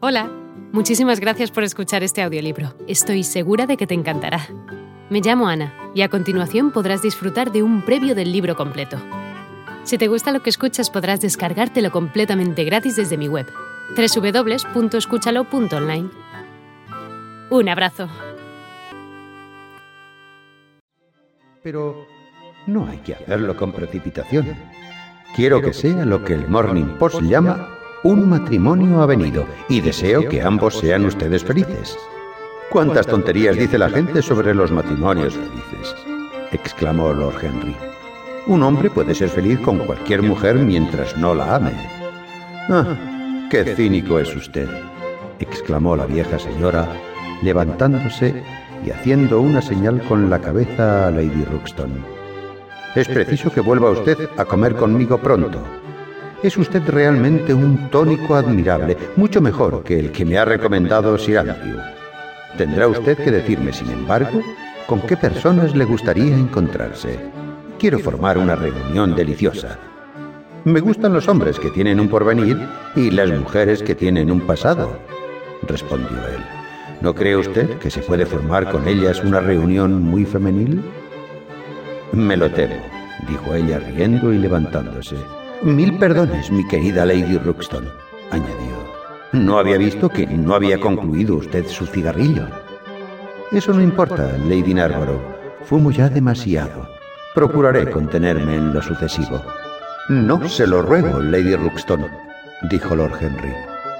Hola, muchísimas gracias por escuchar este audiolibro. Estoy segura de que te encantará. Me llamo Ana y a continuación podrás disfrutar de un previo del libro completo. Si te gusta lo que escuchas podrás descargártelo completamente gratis desde mi web, www.escúchalo.online. Un abrazo. Pero no hay que hacerlo con precipitación. Quiero que sea lo que el Morning Post llama un matrimonio ha venido y deseo que ambos sean ustedes felices. ¿Cuántas tonterías dice la gente sobre los matrimonios felices? exclamó Lord Henry. Un hombre puede ser feliz con cualquier mujer mientras no la ame. Ah, qué cínico es usted, exclamó la vieja señora, levantándose y haciendo una señal con la cabeza a Lady Ruxton. Es preciso que vuelva usted a comer conmigo pronto. Es usted realmente un tónico admirable, mucho mejor que el que me ha recomendado Sir Andrew. Tendrá usted que decirme, sin embargo, con qué personas le gustaría encontrarse. Quiero formar una reunión deliciosa. Me gustan los hombres que tienen un porvenir y las mujeres que tienen un pasado, respondió él. ¿No cree usted que se puede formar con ellas una reunión muy femenil? Me lo temo, dijo ella riendo y levantándose. Mil perdones, mi querida Lady Ruxton, añadió. No había visto que no había concluido usted su cigarrillo. Eso no importa, Lady Narborough. Fumo ya demasiado. Procuraré contenerme en lo sucesivo. No se lo ruego, Lady Ruxton, dijo Lord Henry.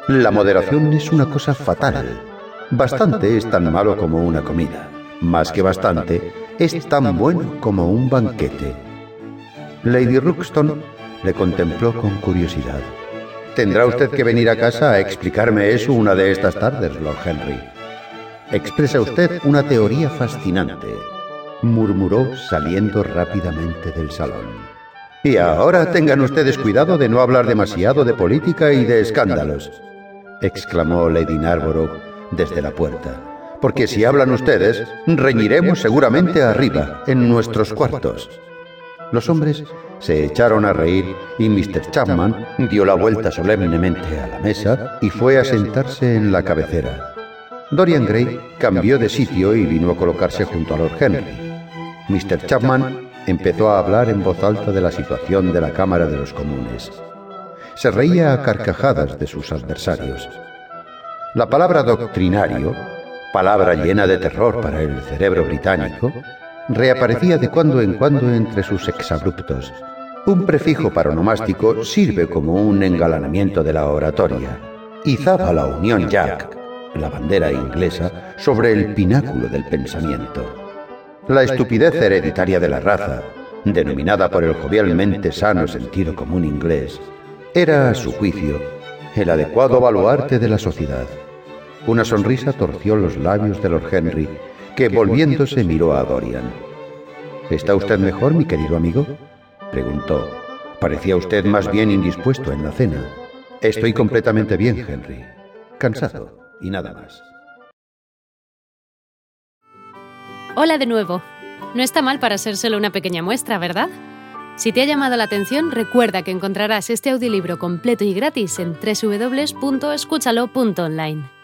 La moderación es una cosa fatal. Bastante es tan malo como una comida. Más que bastante, es tan bueno como un banquete. Lady Ruxton le contempló con curiosidad. Tendrá usted que venir a casa a explicarme eso una de estas tardes, Lord Henry. Expresa usted una teoría fascinante, murmuró saliendo rápidamente del salón. Y ahora tengan ustedes cuidado de no hablar demasiado de política y de escándalos, exclamó Lady Narborough desde la puerta. Porque si hablan ustedes, reñiremos seguramente arriba, en nuestros cuartos. Los hombres se echaron a reír y Mr. Chapman dio la vuelta solemnemente a la mesa y fue a sentarse en la cabecera. Dorian Gray cambió de sitio y vino a colocarse junto a Lord Henry. Mr. Chapman empezó a hablar en voz alta de la situación de la Cámara de los Comunes. Se reía a carcajadas de sus adversarios. La palabra doctrinario, palabra llena de terror para el cerebro británico, reaparecía de cuando en cuando entre sus exabruptos. Un prefijo paronomástico sirve como un engalanamiento de la oratoria. Izaba la Unión Jack, la bandera inglesa, sobre el pináculo del pensamiento. La estupidez hereditaria de la raza, denominada por el jovialmente sano sentido común inglés, era, a su juicio, el adecuado baluarte de la sociedad. Una sonrisa torció los labios de Lord Henry que volviéndose miró a Dorian. ¿Está usted mejor, mi querido amigo? preguntó. Parecía usted más bien indispuesto en la cena. Estoy completamente bien, Henry. Cansado y nada más. Hola de nuevo. No está mal para ser solo una pequeña muestra, ¿verdad? Si te ha llamado la atención, recuerda que encontrarás este audiolibro completo y gratis en www.escúchalo.online.